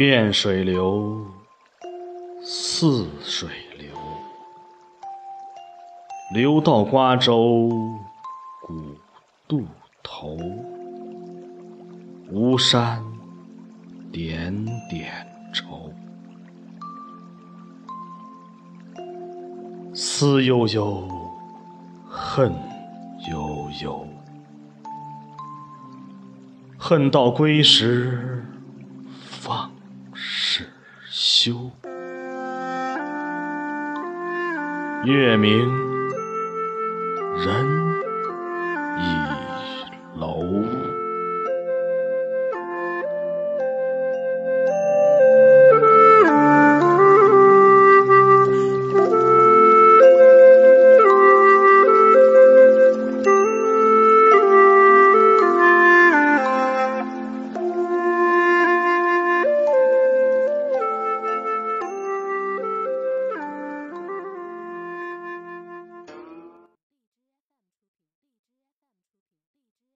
汴水流，泗水流，流到瓜洲古渡头。巫山点点愁，思悠悠，恨悠悠，恨到归时方修。月明人倚楼。